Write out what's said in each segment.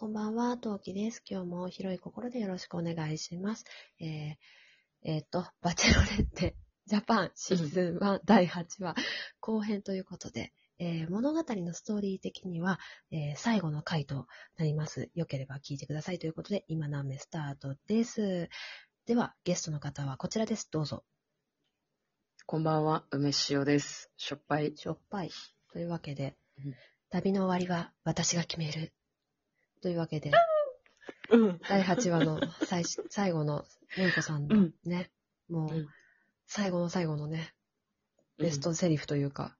こんばんは、トウキです。今日も広い心でよろしくお願いします。えー、えーと、バチェロレッテジャパンシーズン1第8話後編ということで、えー物語のストーリー的には、えー最後の回となります。よければ聞いてくださいということで、今何目スタートです。では、ゲストの方はこちらです。どうぞ。こんばんは、梅塩です。しょっぱい。しょっぱい。というわけでうん、旅の終わりは私が決める。というわけで、うん。第8話の最し 最後の、めいこさんのうんね、もう、うん最後の最後のね、ベストセリフというか、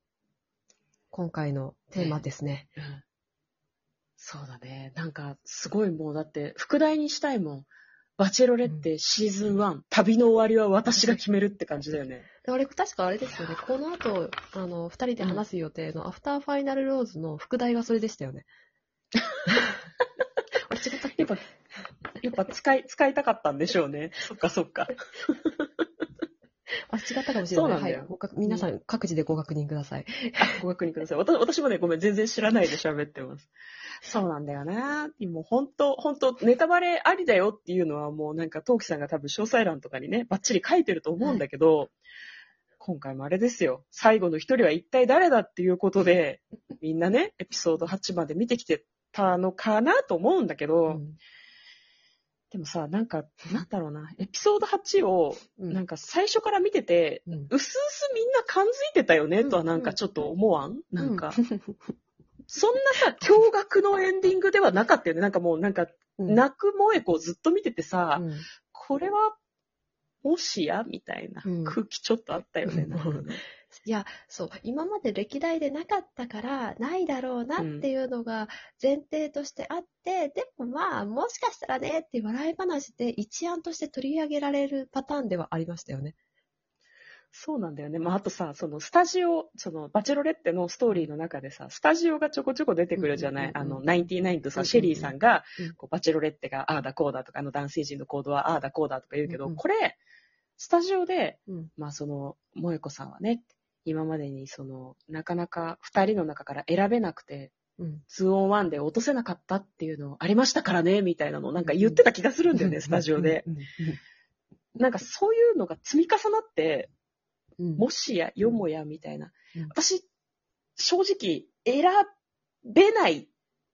今回のテーマですね。うんそうだね。なんか、すごいもう、だって、副題にしたいもん。バチェロレッテシーズン1、旅の終わりは私が決めるって感じだよね。であれ、確かあれですよね、この後、あの、二人で話す予定のアフターファイナルローズの副題がそれでしたよね。あれ違ったやっぱ、やっぱ使い、使いたかったんでしょうね。そっかそっか。あ、違ったかもしれない。そうなんだよはい。ご確皆さん、各自でご確認ください。あご確認ください。私私もね、ごめん、全然知らないで喋ってます。そうなんだよな。もう本当本当ネタバレありだよっていうのはもうなんか、トウキさんが多分詳細欄とかにね、バッチリ書いてると思うんだけど、今回もあれですよ。最後の一人は一体誰だっていうことで、みんなね、エピソード8まで見てきてたのかなと思うんだけど、うん。でもさ、なんか、なんだろうな、エピソード8を、うん。なんか最初から見てて、うん。うすうすみんな感づいてたよね、とはなんかちょっと思わん、なんか、そんなさ、驚愕のエンディングではなかったよね。なんかもうなんか、うん。泣く萌え子をずっと見ててさ、うん。これは、もしや？みたいなうん。空気ちょっとあったよね。いや、そう、今まで歴代でなかったから、ないだろうなっていうのが前提としてあって、でもまあ、もしかしたらねって笑い話で一案として取り上げられるパターンではありましたよね。そうなんだよね。まあ、あとさ、そのスタジオ、そのバチェロレッテのストーリーの中でさ、スタジオがちょこちょこ出てくるじゃない、うんうんうんうんあの、ナインティナインとさ、うんうんうんシェリーさんが、うんこうバチェロレッテがああだこうだとか、あの男性陣の行動はああだこうだとか言うけど、うんうんこれ、スタジオで、うん。まあその、萌子さんはね、今までにその、なかなか二人の中から選べなくて、うん。2on1 で落とせなかったっていうのありましたからね、みたいなのをなんか言ってた気がするんだよね、スタジオで。うん。なんかそういうのが積み重なって、うん。もしや、よもや、みたいなうん。私、正直、選べないっ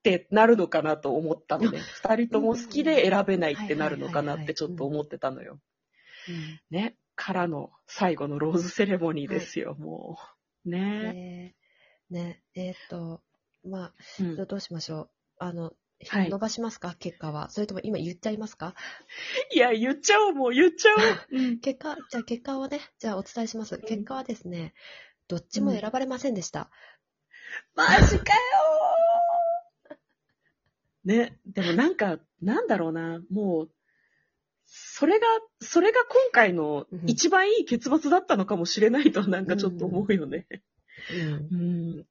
てなるのかなと思ったのね。二人とも好きで選べないってなるのかなってちょっと思ってたのよ。うんね。からの最後のローズセレモニーですよ、もう。ね。ね。ね、えーっと、まあ、うん。どどうしましょう。あの、はい。伸ばしますか？結果は。それとも今言っちゃいますか？いや、言っちゃおう、もう言っちゃおう。うん。結果、じゃあ結果をね、じゃあお伝えします。結果はですね、どっちも選ばれませんでした。マジかよー。ね、でもなんか、なんだろうな、もう、それが、それが今回のうん一番いい結末だったのかもしれないとなんかちょっと思うよね。うん。うん。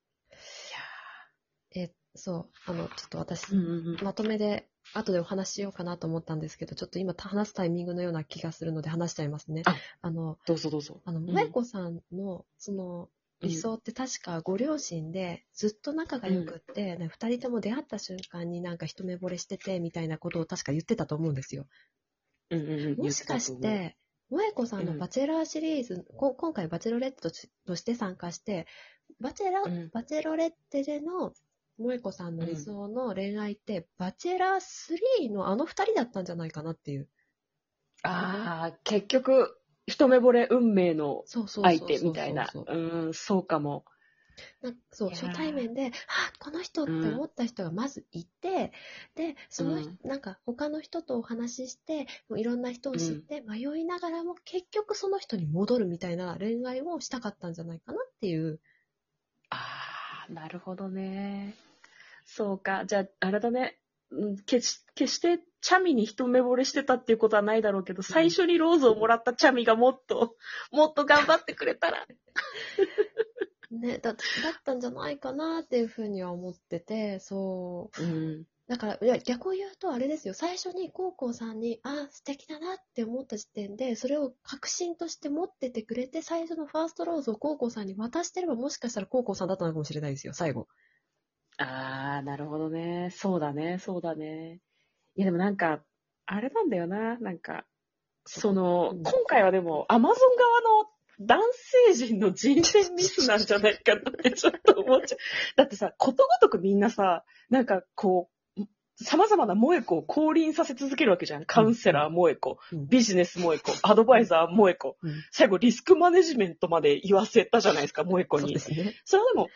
いえ、そう、あの、ちょっと私、うんうんうんまとめで、後でお話ししようかなと思ったんですけど、ちょっと今話すタイミングのような気がするので話しちゃいますね。ああの、どうぞどうぞ。あの、ん萌子さんの、その、理想って確かご両親でずっと仲が良くって、ね二人とも出会った瞬間になんか一目惚れしててみたいなことを確か言ってたと思うんですよ。うんうんうんもしかして、萌子さんのバチェラーシリーズ、こ今回バチェロレッテとして参加して、バチェラ、うんバチェロレッテでの萌子さんの理想の恋愛って、バチェラー3のあの二人だったんじゃないかなっていう。ああ、結局、一目惚れ運命の相手みたいな。うん、そうかも。なんそう初対面で、あこの人って思った人がまずいて、で、その人、うんなんか他の人とお話しして、もういろんな人を知って、迷いながらも結局その人に戻るみたいな恋愛をしたかったんじゃないかなっていう。ああ、なるほどね。そうか。じゃあ、あれだね。うん決し決して、チャミに一目惚れしてたっていうことはないだろうけど、最初にローズをもらったチャミがもっと、もっと頑張ってくれたら。ね、だだったんじゃないかなっていうふうには思ってて、そう。うん。だから、いや、逆を言うとあれですよ。最初に高校さんに、あ、素敵だなって思った時点で、それを確信として持っててくれて、最初のファーストローズを高校さんに渡してれば、もしかしたら高校さんだったのかもしれないですよ、最後。ああ、なるほどね。そうだね、そうだね。いや、でもなんか、あれなんだよな、なんか、その、うん今回はでも、アマゾン側の男性陣の人選ミスなんじゃないかなってちょっと思っちゃう。だってさ、ことごとくみんなさ、なんかこう、様々な萌子を降臨させ続けるわけじゃん。カウンセラー萌子、うんビジネス萌子、アドバイザー萌子、うん最後リスクマネジメントまで言わせたじゃないですか、萌子にそうで。すね。それはでも、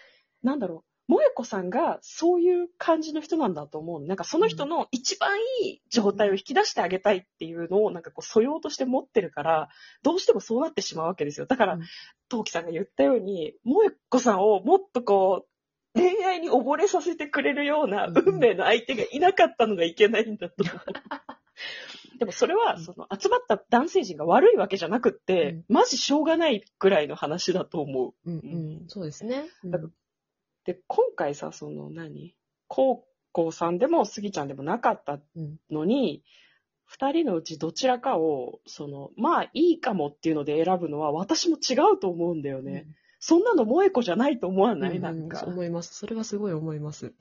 なんだろう、萌子さんがそういう感じの人なんだと思うの。なんかその人の一番いい状態を引き出してあげたいっていうのを、なんかこう素養として持ってるから、どうしてもそうなってしまうわけですよ。だからうん、陶器さんが言ったように、萌子さんをもっとこう、恋愛に溺れさせてくれるような運命の相手がいなかったのがいけないんだと。でもそれは、その集まった男性陣が悪いわけじゃなくって、うんマジしょうがないぐらいの話だと思う。うんうん、そうですね。うんで、今回さ、その何、高校さんでも杉ちゃんでもなかったうんのに、二人のうちどちらかを、その、まあいいかもっていうので選ぶのは私も違うと思うんだよね。そんなの萌子じゃないと思わない、うんなんか。そう思います。それはすごい思います。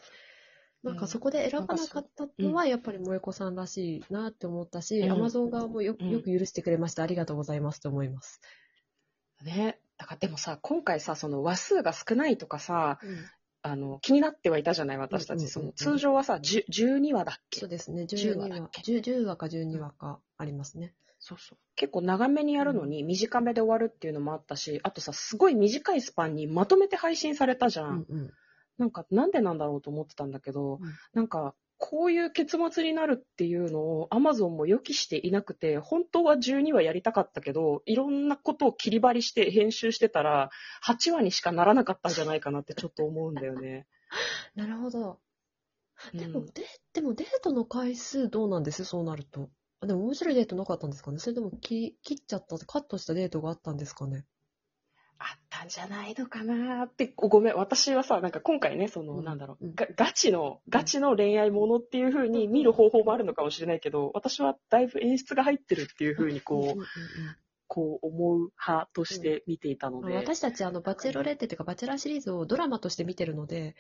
なんかそこで選ばなかったのは、やっぱり萌子さんらしいなって思ったし、うんアマゾン側もようんよく許してくれました。ありがとうございますと思います。ね。だからでもさ、今回さ、その話数が少ないとかさ、うんあの、気になってはいたじゃない、私たち。その通常はさ、10 12話だっけ？そうですね。10 12話話だっけ？10, 10話か12話かありますね。そうそう。結構長めにやるのに短めで終わるっていうのもあったし、あとさ、すごい短いスパンにまとめて配信されたじゃ。うんんうん。なんか、なんでなんだろうと思ってたんだけど、うんなんか、こういう結末になるっていうのを Amazon も予期していなくて、本当は12話やりたかったけど、いろんなことを切り張りして編集してたら、8話にしかならなかったんじゃないかなってちょっと思うんだよね。なるほど。でも、うんででもデートの回数どうなんです？そうなると。あでも面白いデートなかったんですかね？それとも切切っちゃった、カットしたデートがあったんですかね？たんじゃないのかなって、ごめん、私はさ、なんか今回ね、その、うん。なんだろう、ガチの、ガチの恋愛ものっていう風に見る方法もあるのかもしれないけど、私はだいぶ演出が入ってるっていう風にこう、うんうんうんこう思う派として見ていたので。まあ私たち、あの、バチェロレッテというか、バチェラーシリーズをドラマとして見てるので、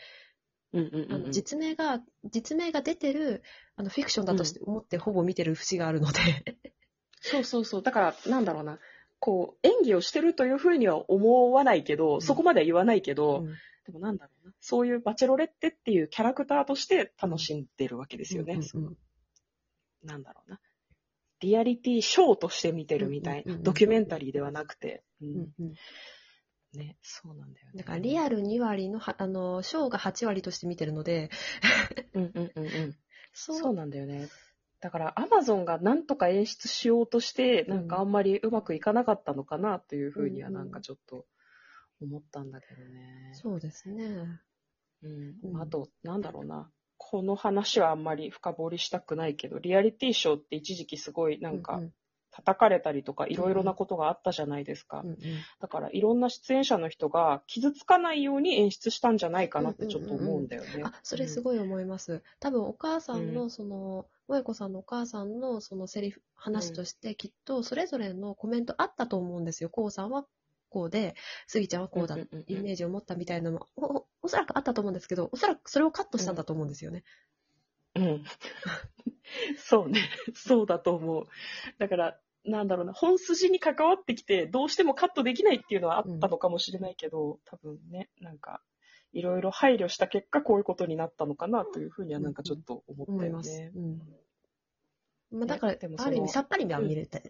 うんうんうん実名が、実名が出てる、あの、フィクションだとして思ってほぼ見てる節があるので、そうそうそう。だから、なんだろうな。こう、演技をしてるというふうには思わないけど、んそこまでは言わないけど、うんでもなんだろうな。そういうバチェロレッテっていうキャラクターとして楽しんでるわけですよね。なんだろうな。リアリティショーとして見てるみたいな。ドキュメンタリーではなくて。うんね、そうなんだよね。だからリアル2割のは、あの、ショーが8割として見てるので、うんうんうんうん。そうなんだよね。だから、アマゾンがなんとか演出しようとして、なんかあんまりうまくいかなかったのかなというふうには、なんかちょっと思ったんだけどね。そうですね。うんうんあと、なんだろうな。この話はあんまり深掘りしたくないけど、リアリティショーって一時期すごいなんかうん叩かれたりとかいろいろなことがあったじゃないですか。うんうんだからいろんな出演者の人が傷つかないように演出したんじゃないかなってちょっと思うんだよね。あ、それすごい思います。多分お母さんうのその、萌子さんのお母さんのそのセリフ、話としてきっとそれぞれのコメントあったと思うんですよ。こうさんはこうで、スギちゃんはこうだ、うんうんうんうんイメージを持ったみたいなのもお、おおそらくあったと思うんですけど、おそらくそれをカットしたんだと思うんですよね。うん。そうね。そうだと思う。だから、なんだろうな、本筋に関わってきて、どうしてもカットできないっていうのはあったのかもしれないけど、多分ね、なんか、いろいろ配慮した結果、こういうことになったのかなというふうにはなんかちょっと思っ。うん。まあ、だから、でもそのある意味さっぱりは見れた、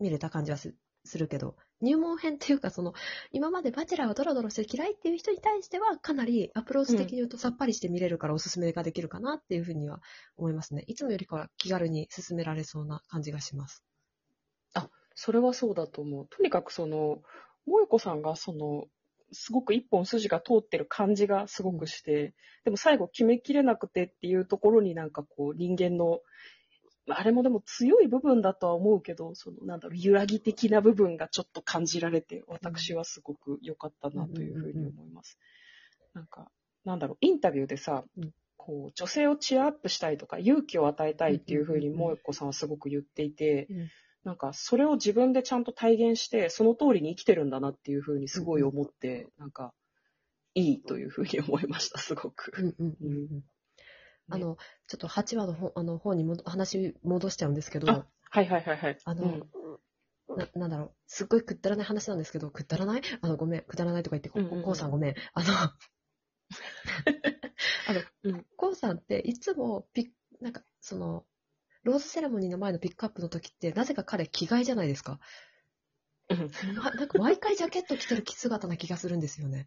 見れた感じはすするけど、入門編っていうか、その、今までバチェラーをドロドロして嫌いっていう人に対しては、かなりアプローチ的に言うとさっぱりして見れるからおすすめができるかなっていうふうには思いますね。いつもよりかは気軽に進められそうな感じがします。それはそうだと思う。とにかくその、萌子さんがその、すごく一本筋が通ってる感じがすごくして、でも最後決めきれなくてっていうところになんかこう人間の、あれもでも強い部分だとは思うけど、そのなんだろう、揺らぎ的な部分がちょっと感じられて、私はすごく良かったなというふうに思います。なんか、なんだろう、インタビューでさ、うんこう、女性をチアアップしたいとか、勇気を与えたいっていうふうに萌子さんはすごく言っていて、うんなんか、それを自分でちゃんと体現して、その通りに生きてるんだなっていうふうにすごい思って、なんか、いいというふうに思いました、すごく。うんうんうんうん。あの、ちょっと8話の方あの方にも話戻しちゃうんですけど、あはいはいはいはい。あの、うん。な、なんだろう、すっごいくったらない話なんですけど、くったらない？あの、ごめん、くだらないとか言って、こうんうんうん。こうさんごめん。あの、あの、うん。こうさんっていつもピッ、なんか、その、ローズセレモニーの前のピックアップの時って、なぜか彼着替えじゃないですか？うんななんか毎回ジャケット着てる姿な気がするんですよね。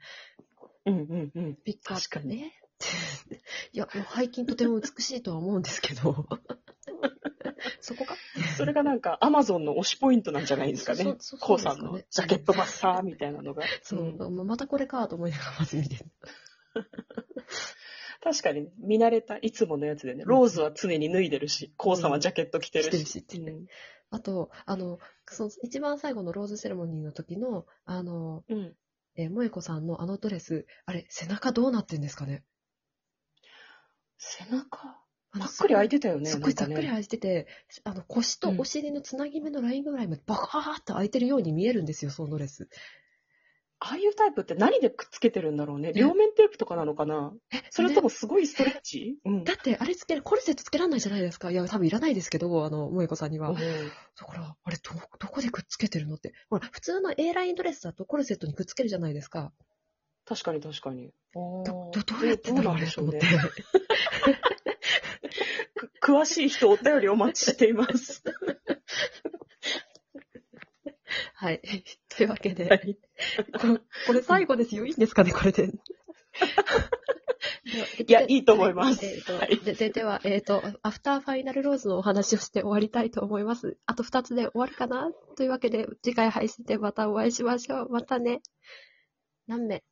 うんうんうん。ピックアップ。ね。いや、もう背筋とても美しいとは思うんですけど。そこか？それがなんか、アマゾンの推しポイントなんじゃないですかねそうそう。コウさんのジャケットバッサーみたいなのが。そう、んまたこれかと思いながらまず見てる。確かにね、見慣れたいつものやつでね、ローズは常に脱いでるし、コウさんはジャケット着てる着てるし。うんあと、あの、その一番最後のローズセレモニーの時の、あの、うん。えー萌子さんのあのドレス、あれ、背中どうなってんですかね？背中、あのぱっくり開いてたよね。すっごいざっくり開いてて、あの腰とお尻のつなぎ目のラインぐらいまでバカーって開いてるように見えるんですよ、そのドレス。ああいうタイプって何でくっつけてるんだろうね？両面テープとかなのかな？それとねもすごいストレッチ？うん。だって、あれつける、コルセットつけらんないじゃないですか。いや、多分いらないですけど、あの、萌子さんには。うんだから、あれ、ど、どこでくっつけてるのって。ほら、普通の A ラインドレスだとコルセットにくっつけるじゃないですか。確かに確かに。ど、どど、どうやってんだろう、あれ、と思って。く詳しい人お便りお待ちしています。はい。というわけで、はいここれ最後ですよ。いいんですかね、これで。いいやいいと思いますえっ、と、はいでででは、えっ、と、アフターファイナルローズのお話をして終わりたいと思います。あと2つで終わるかな？というわけで、次回配信でまたお会いしましょう。またね。何名？